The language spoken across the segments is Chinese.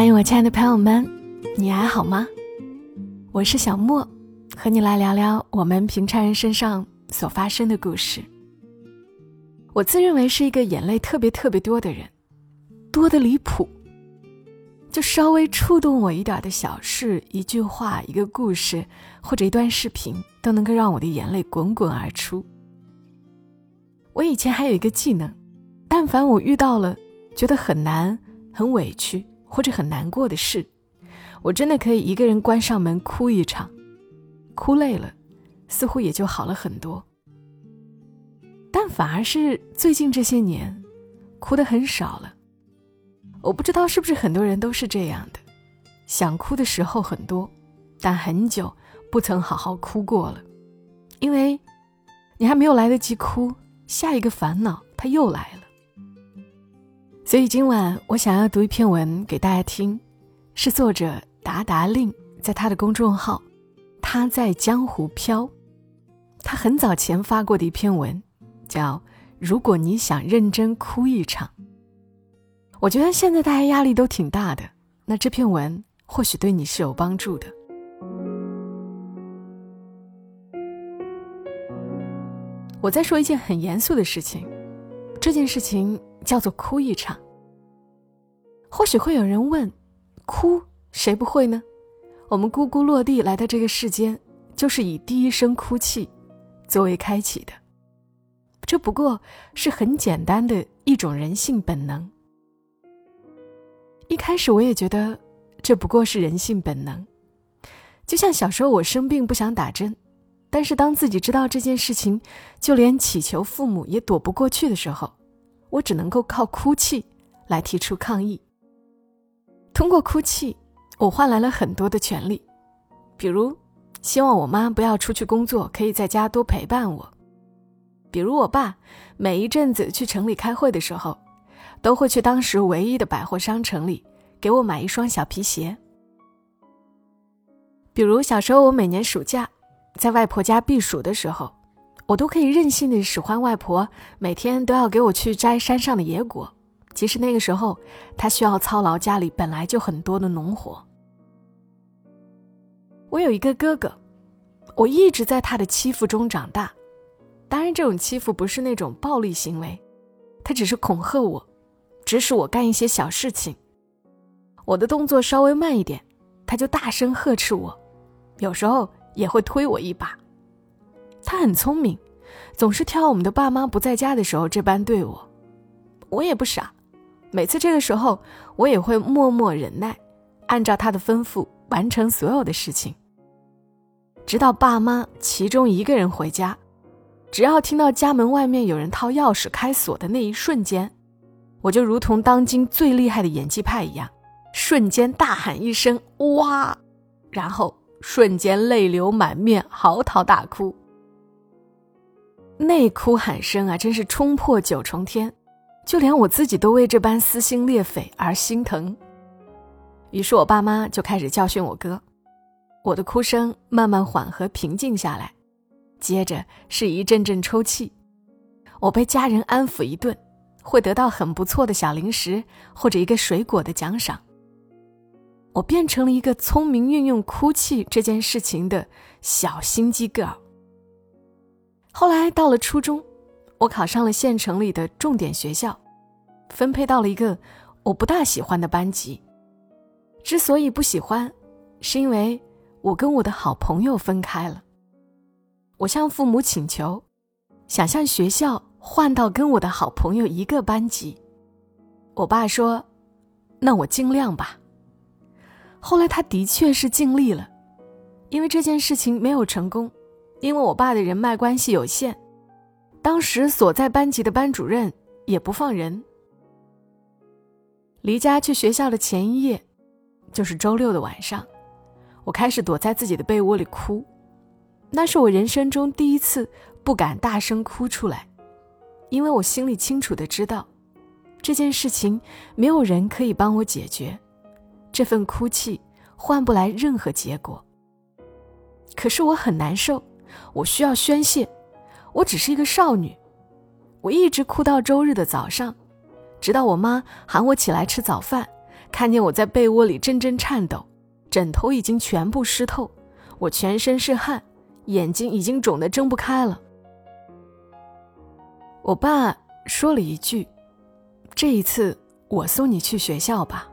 嗨，我亲爱的朋友们，你还好吗？我是小莫，和你来聊聊我们平常人身上所发生的故事。我自认为是一个眼泪特别特别多的人，多的离谱。就稍微触动我一点的小事，一句话、一个故事或者一段视频，都能够让我的眼泪滚滚而出。我以前还有一个技能，但凡我遇到了觉得很难、很委屈或者很难过的事，我真的可以一个人关上门哭一场，哭累了，似乎也就好了很多。但反而是最近这些年，哭的很少了。我不知道是不是很多人都是这样的，想哭的时候很多，但很久不曾好好哭过了，因为，你还没有来得及哭，下一个烦恼它又来了。所以今晚我想要读一篇文给大家听，是作者达达令在他的公众号“他在江湖飘”，他很早前发过的一篇文，叫《如果你想认真哭一场》。我觉得现在大家压力都挺大的，那这篇文或许对你是有帮助的。我在说一件很严肃的事情，这件事情叫做哭一场。或许会有人问，哭谁不会呢？我们咕咕落地来到这个世间，就是以第一声哭泣作为开启的。这不过是很简单的一种人性本能。一开始我也觉得这不过是人性本能，就像小时候我生病不想打针，但是当自己知道这件事情就连祈求父母也躲不过去的时候，我只能够靠哭泣来提出抗议。通过哭泣，我换来了很多的权利，比如希望我妈不要出去工作，可以在家多陪伴我；比如我爸每一阵子去城里开会的时候。都会去当时唯一的百货商城里给我买一双小皮鞋。比如小时候，我每年暑假在外婆家避暑的时候，我都可以任性的使唤外婆每天都要给我去摘山上的野果，其实那个时候她需要操劳家里本来就很多的农活。我有一个哥哥，我一直在他的欺负中长大，当然这种欺负不是那种暴力行为，他只是恐吓我。指使我干一些小事情，我的动作稍微慢一点，他就大声呵斥我，有时候也会推我一把。他很聪明，总是挑我们的爸妈不在家的时候这般对我。我也不傻，每次这个时候我也会默默忍耐，按照他的吩咐完成所有的事情。直到爸妈其中一个人回家，只要听到家门外面有人掏钥匙开锁的那一瞬间。我就如同当今最厉害的演技派一样，瞬间大喊一声“哇”，然后瞬间泪流满面，嚎啕大哭。那哭喊声啊，真是冲破九重天，就连我自己都为这般撕心裂肺而心疼。于是我爸妈就开始教训我哥，我的哭声慢慢缓和平静下来，接着是一阵阵抽泣，我被家人安抚一顿。会得到很不错的小零食或者一个水果的奖赏。我变成了一个聪明运用哭泣这件事情的小心机 girl。后来到了初中，我考上了县城里的重点学校，分配到了一个我不大喜欢的班级。之所以不喜欢，是因为我跟我的好朋友分开了。我向父母请求，想向学校。换到跟我的好朋友一个班级，我爸说：“那我尽量吧。”后来他的确是尽力了，因为这件事情没有成功，因为我爸的人脉关系有限，当时所在班级的班主任也不放人。离家去学校的前一夜，就是周六的晚上，我开始躲在自己的被窝里哭，那是我人生中第一次不敢大声哭出来。因为我心里清楚的知道，这件事情没有人可以帮我解决，这份哭泣换不来任何结果。可是我很难受，我需要宣泄，我只是一个少女，我一直哭到周日的早上，直到我妈喊我起来吃早饭，看见我在被窝里阵阵颤抖，枕头已经全部湿透，我全身是汗，眼睛已经肿得睁不开了。我爸说了一句：“这一次我送你去学校吧。”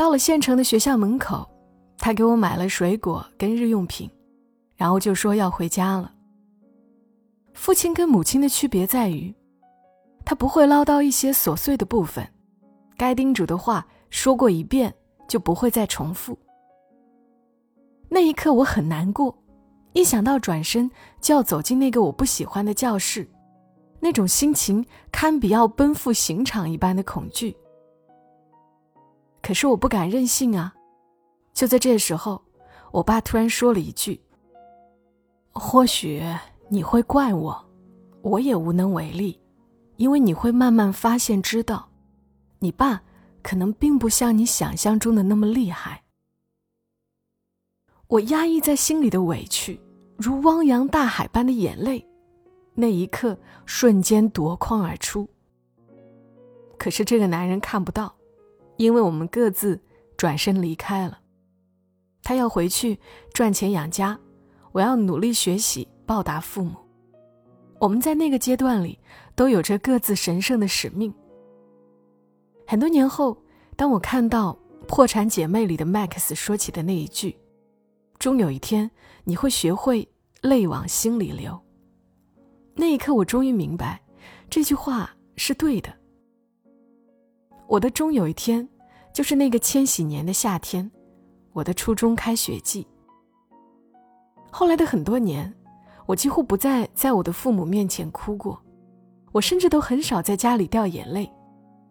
到了县城的学校门口，他给我买了水果跟日用品，然后就说要回家了。父亲跟母亲的区别在于，他不会唠叨一些琐碎的部分，该叮嘱的话说过一遍就不会再重复。那一刻我很难过，一想到转身就要走进那个我不喜欢的教室，那种心情堪比要奔赴刑场一般的恐惧。可是我不敢任性啊！就在这时候，我爸突然说了一句：“或许。”你会怪我，我也无能为力，因为你会慢慢发现，知道，你爸可能并不像你想象中的那么厉害。我压抑在心里的委屈，如汪洋大海般的眼泪，那一刻瞬间夺眶而出。可是这个男人看不到，因为我们各自转身离开了。他要回去赚钱养家，我要努力学习。报答父母，我们在那个阶段里都有着各自神圣的使命。很多年后，当我看到《破产姐妹》里的 Max 说起的那一句：“终有一天你会学会泪往心里流。”那一刻，我终于明白这句话是对的。我的终有一天，就是那个千禧年的夏天，我的初中开学季。后来的很多年。我几乎不再在我的父母面前哭过，我甚至都很少在家里掉眼泪。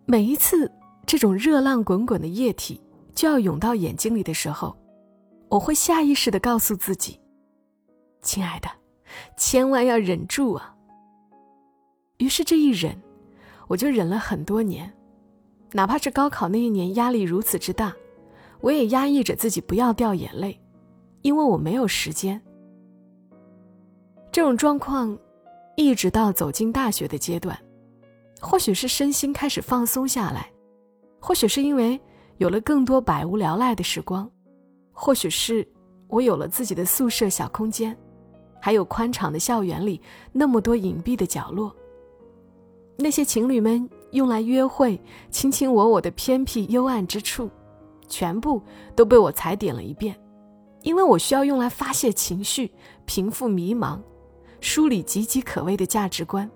每一次这种热浪滚滚的液体就要涌到眼睛里的时候，我会下意识地告诉自己：“亲爱的，千万要忍住啊！”于是这一忍，我就忍了很多年。哪怕是高考那一年压力如此之大，我也压抑着自己不要掉眼泪，因为我没有时间。这种状况，一直到走进大学的阶段，或许是身心开始放松下来，或许是因为有了更多百无聊赖的时光，或许是我有了自己的宿舍小空间，还有宽敞的校园里那么多隐蔽的角落。那些情侣们用来约会、卿卿我我的偏僻幽暗之处，全部都被我踩点了一遍，因为我需要用来发泄情绪、平复迷茫。梳理岌岌可危的价值观，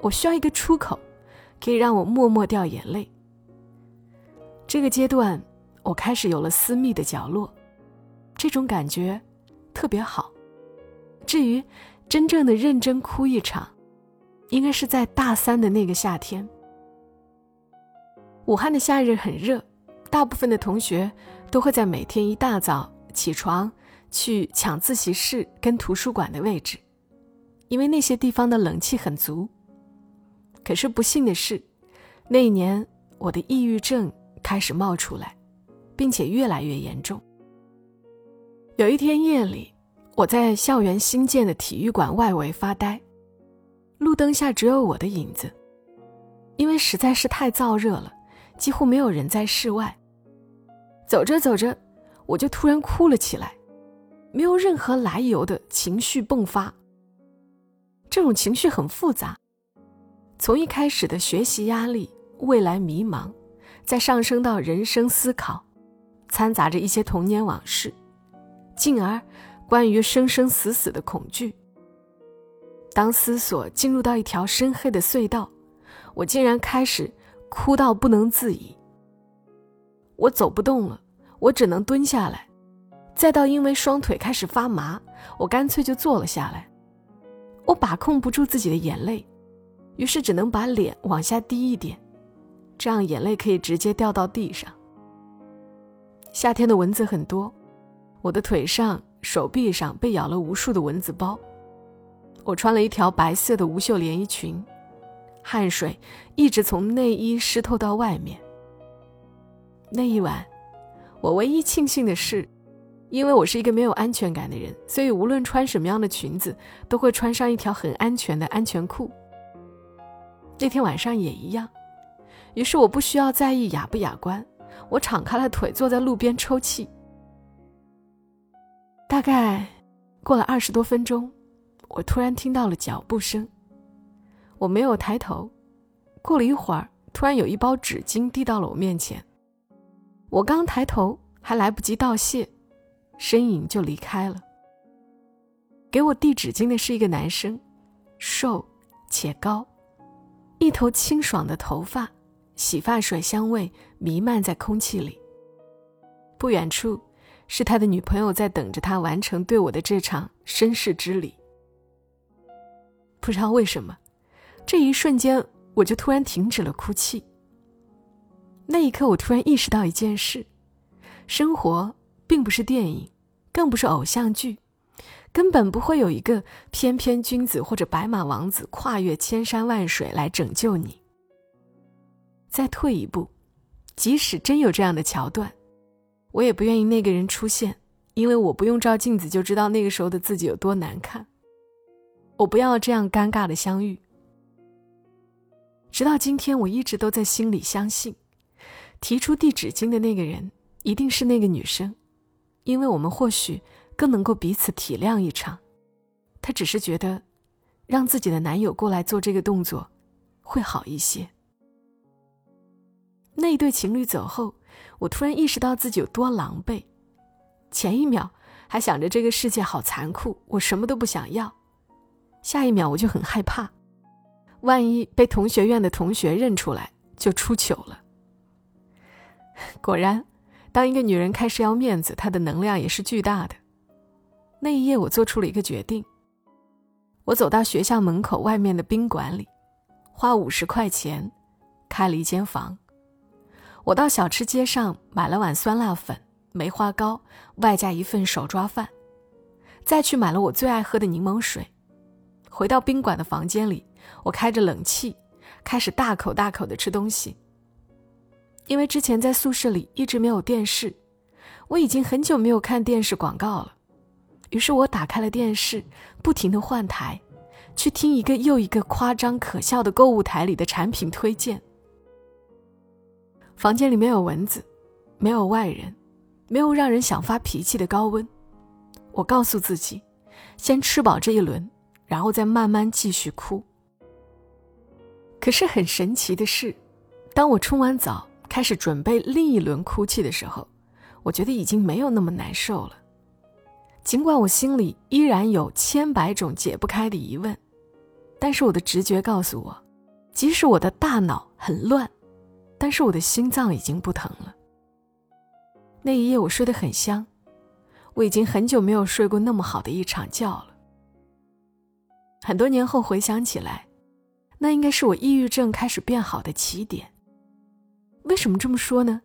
我需要一个出口，可以让我默默掉眼泪。这个阶段，我开始有了私密的角落，这种感觉特别好。至于真正的认真哭一场，应该是在大三的那个夏天。武汉的夏日很热，大部分的同学都会在每天一大早起床去抢自习室跟图书馆的位置。因为那些地方的冷气很足。可是不幸的是，那一年我的抑郁症开始冒出来，并且越来越严重。有一天夜里，我在校园新建的体育馆外围发呆，路灯下只有我的影子。因为实在是太燥热了，几乎没有人在室外。走着走着，我就突然哭了起来，没有任何来由的情绪迸发。这种情绪很复杂，从一开始的学习压力、未来迷茫，再上升到人生思考，掺杂着一些童年往事，进而关于生生死死的恐惧。当思索进入到一条深黑的隧道，我竟然开始哭到不能自已。我走不动了，我只能蹲下来，再到因为双腿开始发麻，我干脆就坐了下来。我把控不住自己的眼泪，于是只能把脸往下低一点，这样眼泪可以直接掉到地上。夏天的蚊子很多，我的腿上、手臂上被咬了无数的蚊子包。我穿了一条白色的无袖连衣裙，汗水一直从内衣湿透到外面。那一晚，我唯一庆幸的是。因为我是一个没有安全感的人，所以无论穿什么样的裙子，都会穿上一条很安全的安全裤。那天晚上也一样，于是我不需要在意雅不雅观，我敞开了腿坐在路边抽泣。大概过了二十多分钟，我突然听到了脚步声。我没有抬头，过了一会儿，突然有一包纸巾递到了我面前。我刚抬头，还来不及道谢，身影就离开了。给我递纸巾的是一个男生，瘦且高，一头清爽的头发，洗发水香味弥漫在空气里。不远处，是他的女朋友在等着他完成对我的这场绅士之礼。不知道为什么，这一瞬间我就突然停止了哭泣。那一刻，我突然意识到一件事：生活并不是电影，更不是偶像剧。根本不会有一个翩翩君子或者白马王子跨越千山万水来拯救你。再退一步，即使真有这样的桥段，我也不愿意那个人出现，因为我不用照镜子就知道那个时候的自己有多难看。我不要这样尴尬的相遇。直到今天，我一直都在心里相信，提出递纸巾的那个人一定是那个女生，因为我们或许。更能够彼此体谅一场，她只是觉得，让自己的男友过来做这个动作，会好一些。那一对情侣走后，我突然意识到自己有多狼狈。前一秒还想着这个世界好残酷，我什么都不想要；下一秒我就很害怕，万一被同学院的同学认出来，就出糗了。果然，当一个女人开始要面子，她的能量也是巨大的。那一夜，我做出了一个决定。我走到学校门口外面的宾馆里，花五十块钱开了一间房。我到小吃街上买了碗酸辣粉、梅花糕，外加一份手抓饭，再去买了我最爱喝的柠檬水。回到宾馆的房间里，我开着冷气，开始大口大口的吃东西。因为之前在宿舍里一直没有电视，我已经很久没有看电视广告了。于是我打开了电视，不停的换台，去听一个又一个夸张可笑的购物台里的产品推荐。房间里没有蚊子，没有外人，没有让人想发脾气的高温。我告诉自己，先吃饱这一轮，然后再慢慢继续哭。可是很神奇的是，当我冲完澡开始准备另一轮哭泣的时候，我觉得已经没有那么难受了。尽管我心里依然有千百种解不开的疑问，但是我的直觉告诉我，即使我的大脑很乱，但是我的心脏已经不疼了。那一夜我睡得很香，我已经很久没有睡过那么好的一场觉了。很多年后回想起来，那应该是我抑郁症开始变好的起点。为什么这么说呢？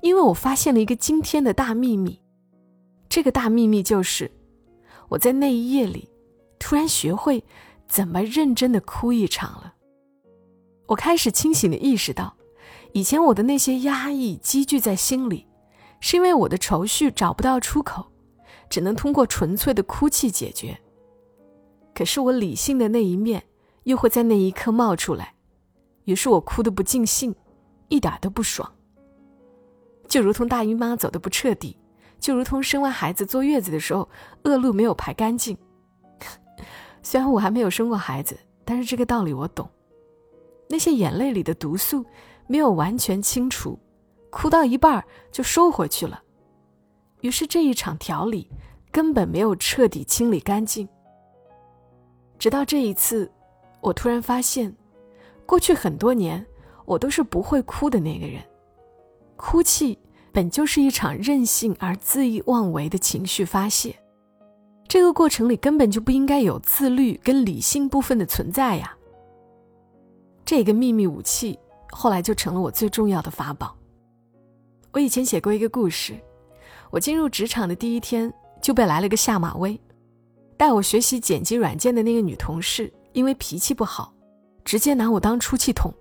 因为我发现了一个惊天的大秘密。这个大秘密就是，我在那一夜里，突然学会怎么认真的哭一场了。我开始清醒的意识到，以前我的那些压抑积聚在心里，是因为我的愁绪找不到出口，只能通过纯粹的哭泣解决。可是我理性的那一面又会在那一刻冒出来，于是我哭得不尽兴，一点都不爽，就如同大姨妈走的不彻底。就如同生完孩子坐月子的时候，恶露没有排干净。虽然我还没有生过孩子，但是这个道理我懂。那些眼泪里的毒素没有完全清除，哭到一半就收回去了。于是这一场调理根本没有彻底清理干净。直到这一次，我突然发现，过去很多年我都是不会哭的那个人，哭泣。本就是一场任性而恣意妄为的情绪发泄，这个过程里根本就不应该有自律跟理性部分的存在呀。这个秘密武器后来就成了我最重要的法宝。我以前写过一个故事，我进入职场的第一天就被来了个下马威，带我学习剪辑软件的那个女同事因为脾气不好，直接拿我当出气筒，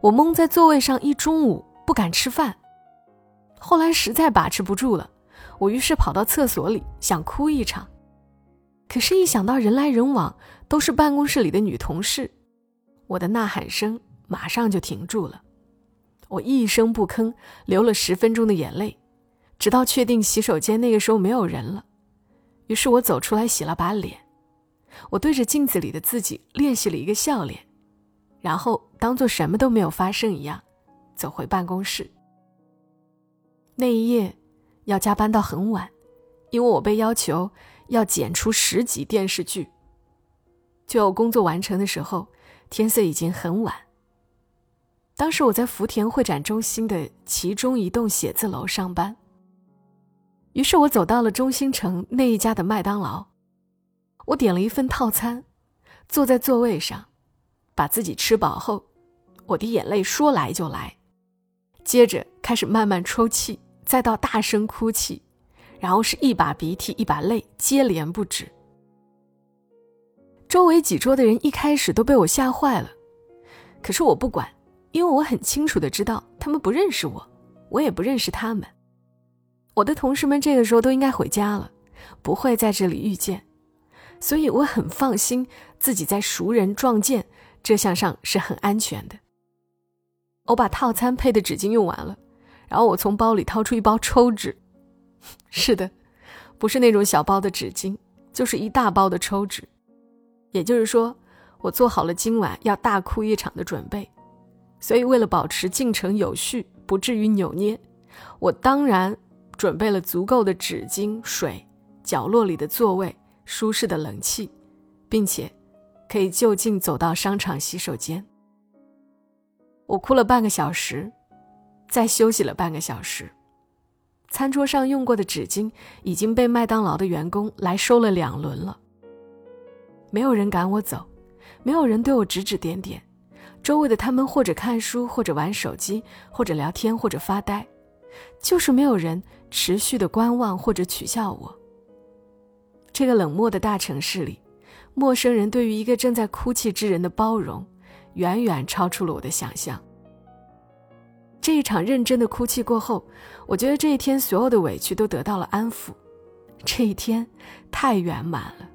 我蒙在座位上一中午不敢吃饭。后来实在把持不住了，我于是跑到厕所里想哭一场，可是，一想到人来人往都是办公室里的女同事，我的呐喊声马上就停住了。我一声不吭，流了十分钟的眼泪，直到确定洗手间那个时候没有人了。于是我走出来洗了把脸，我对着镜子里的自己练习了一个笑脸，然后当做什么都没有发生一样，走回办公室。那一夜要加班到很晚，因为我被要求要剪出十集电视剧。就工作完成的时候，天色已经很晚。当时我在福田会展中心的其中一栋写字楼上班。于是我走到了中心城那一家的麦当劳，我点了一份套餐，坐在座位上，把自己吃饱后，我的眼泪说来就来，接着开始慢慢抽泣，再到大声哭泣，然后是一把鼻涕一把泪接连不止。周围几桌的人一开始都被我吓坏了，可是我不管。因为我很清楚的知道，他们不认识我，我也不认识他们。我的同事们这个时候都应该回家了，不会在这里遇见，所以我很放心自己在熟人撞见这项上是很安全的。我把套餐配的纸巾用完了，然后我从包里掏出一包抽纸，是的，不是那种小包的纸巾，就是一大包的抽纸。也就是说，我做好了今晚要大哭一场的准备。所以，为了保持进程有序，不至于扭捏，我当然准备了足够的纸巾、水、角落里的座位、舒适的冷气，并且可以就近走到商场洗手间。我哭了半个小时，再休息了半个小时。餐桌上用过的纸巾已经被麦当劳的员工来收了两轮了。没有人赶我走，没有人对我指指点点。周围的他们或者看书，或者玩手机，或者聊天，或者发呆，就是没有人持续的观望或者取笑我。这个冷漠的大城市里，陌生人对于一个正在哭泣之人的包容，远远超出了我的想象。这一场认真的哭泣过后，我觉得这一天所有的委屈都得到了安抚，这一天太圆满了。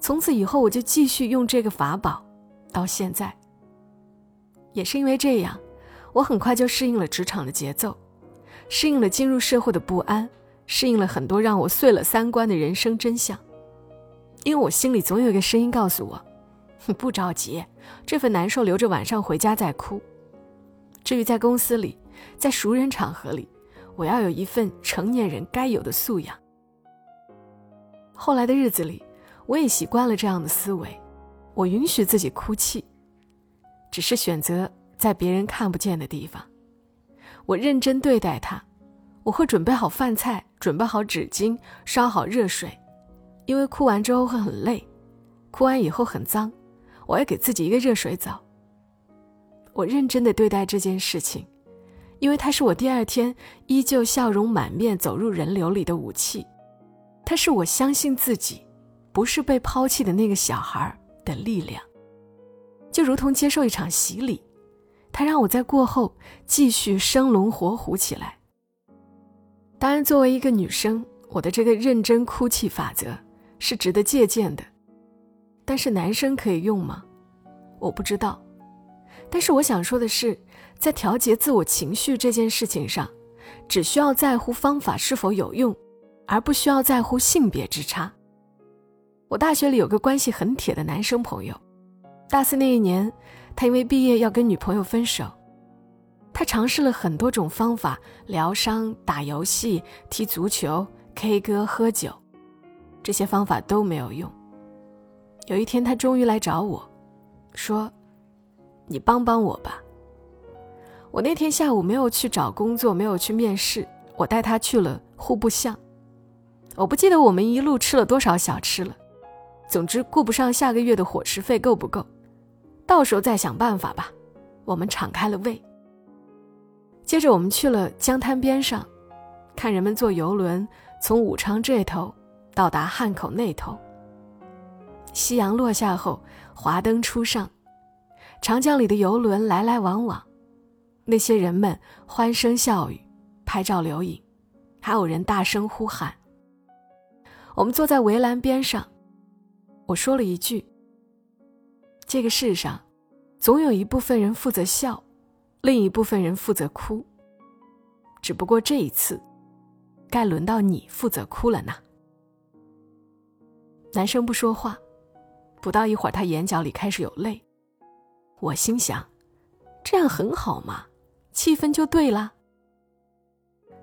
从此以后，我就继续用这个法宝，到现在。也是因为这样，我很快就适应了职场的节奏，适应了进入社会的不安，适应了很多让我碎了三观的人生真相。因为我心里总有一个声音告诉我：“你不着急，这份难受留着晚上回家再哭。”至于在公司里，在熟人场合里，我要有一份成年人该有的素养。后来的日子里，我也习惯了这样的思维，我允许自己哭泣。只是选择在别人看不见的地方，我认真对待他，我会准备好饭菜，准备好纸巾，烧好热水，因为哭完之后会很累，哭完以后很脏，我要给自己一个热水澡。我认真的对待这件事情，因为它是我第二天依旧笑容满面走入人流里的武器，它是我相信自己不是被抛弃的那个小孩的力量。就如同接受一场洗礼，它让我在过后继续生龙活虎起来。当然，作为一个女生，我的这个认真哭泣法则是值得借鉴的。但是男生可以用吗？我不知道。但是我想说的是，在调节自我情绪这件事情上，只需要在乎方法是否有用，而不需要在乎性别之差。我大学里有个关系很铁的男生朋友。大四那一年，他因为毕业要跟女朋友分手，他尝试了很多种方法，疗伤、打游戏、踢足球、K 歌、喝酒，这些方法都没有用。有一天，他终于来找我，说：“你帮帮我吧。”我那天下午没有去找工作，没有去面试，我带他去了户部巷。我不记得我们一路吃了多少小吃了，总之顾不上下个月的伙食费够不够。到时候再想办法吧。我们敞开了胃。接着我们去了江滩边上，看人们坐游轮从武昌这头到达汉口那头。夕阳落下后，华灯初上，长江里的游轮来来往往，那些人们欢声笑语，拍照留影，还有人大声呼喊。我们坐在围栏边上，我说了一句。这个世上，总有一部分人负责笑，另一部分人负责哭。只不过这一次，该轮到你负责哭了呢。男生不说话，不到一会儿，他眼角里开始有泪。我心想，这样很好嘛，气氛就对了。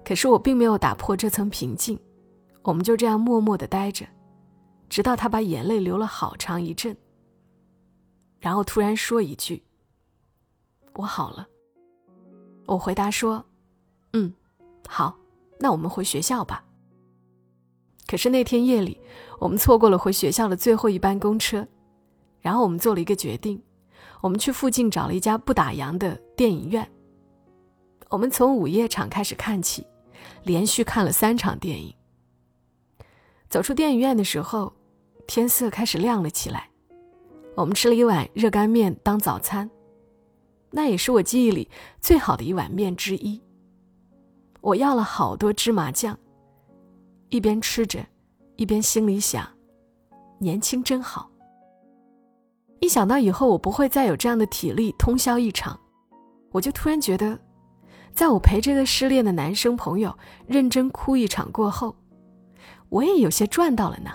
可是我并没有打破这层平静，我们就这样默默的待着，直到他把眼泪流了好长一阵，然后突然说一句：“我好了。”我回答说。嗯，好，那我们回学校吧。可是那天夜里，我们错过了回学校的最后一班公车，然后我们做了一个决定，我们去附近找了一家不打烊的电影院。我们从午夜场开始看起，连续看了三场电影。走出电影院的时候，天色开始亮了起来。我们吃了一碗热干面当早餐，那也是我记忆里最好的一碗面之一。我要了好多芝麻酱，一边吃着，一边心里想：年轻真好。一想到以后我不会再有这样的体力通宵一场，我就突然觉得，在我陪这个失恋的男生朋友认真哭一场过后，我也有些赚到了呢。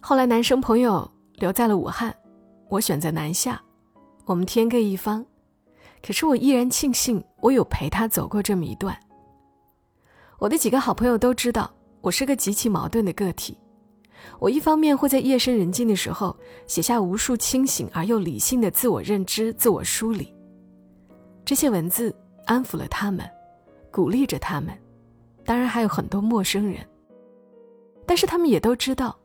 后来男生朋友留在了武汉，我选择南下，我们天各一方。可是我依然庆幸，我有陪他走过这么一段。我的几个好朋友都知道，我是个极其矛盾的个体。我一方面会在夜深人静的时候写下无数清醒而又理性的自我认知、自我梳理，这些文字安抚了他们，鼓励着他们，当然还有很多陌生人。但是他们也都知道，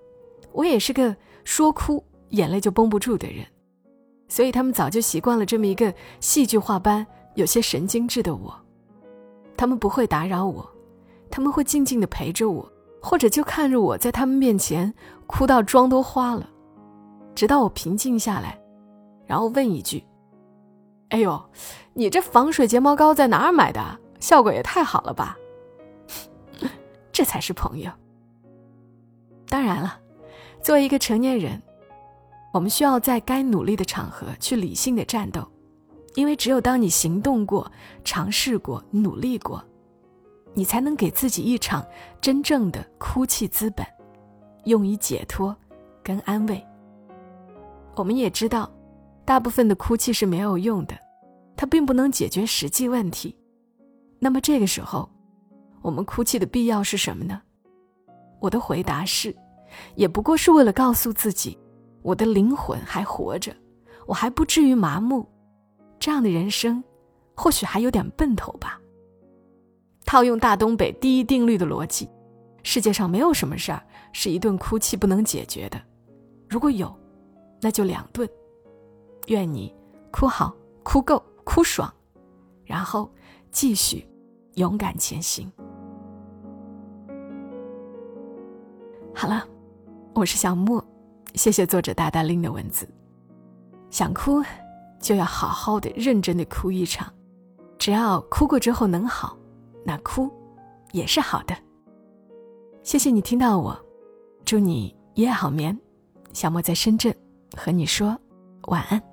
我也是个说哭眼泪就绷不住的人。所以他们早就习惯了这么一个戏剧化般有些神经质的我，他们不会打扰我，他们会静静的陪着我，或者就看着我在他们面前哭到妆都花了，直到我平静下来，然后问一句：“哎呦，你这防水睫毛膏在哪儿买的？效果也太好了吧！” 这才是朋友。当然了，作为一个成年人。我们需要在该努力的场合去理性的战斗，因为只有当你行动过、尝试过、努力过，你才能给自己一场真正的哭泣资本，用以解脱跟安慰。我们也知道，大部分的哭泣是没有用的，它并不能解决实际问题。那么这个时候，我们哭泣的必要是什么呢？我的回答是，也不过是为了告诉自己。我的灵魂还活着，我还不至于麻木。这样的人生，或许还有点奔头吧。套用大东北第一定律的逻辑，世界上没有什么事儿是一顿哭泣不能解决的。如果有，那就两顿。愿你哭好、哭够、哭爽，然后继续勇敢前行。好了，我是小莫。谢谢作者大大拎的文字。想哭，就要好好的、认真的哭一场。只要哭过之后能好，那哭也是好的。谢谢你听到我，祝你一夜好眠。小莫在深圳，和你说晚安。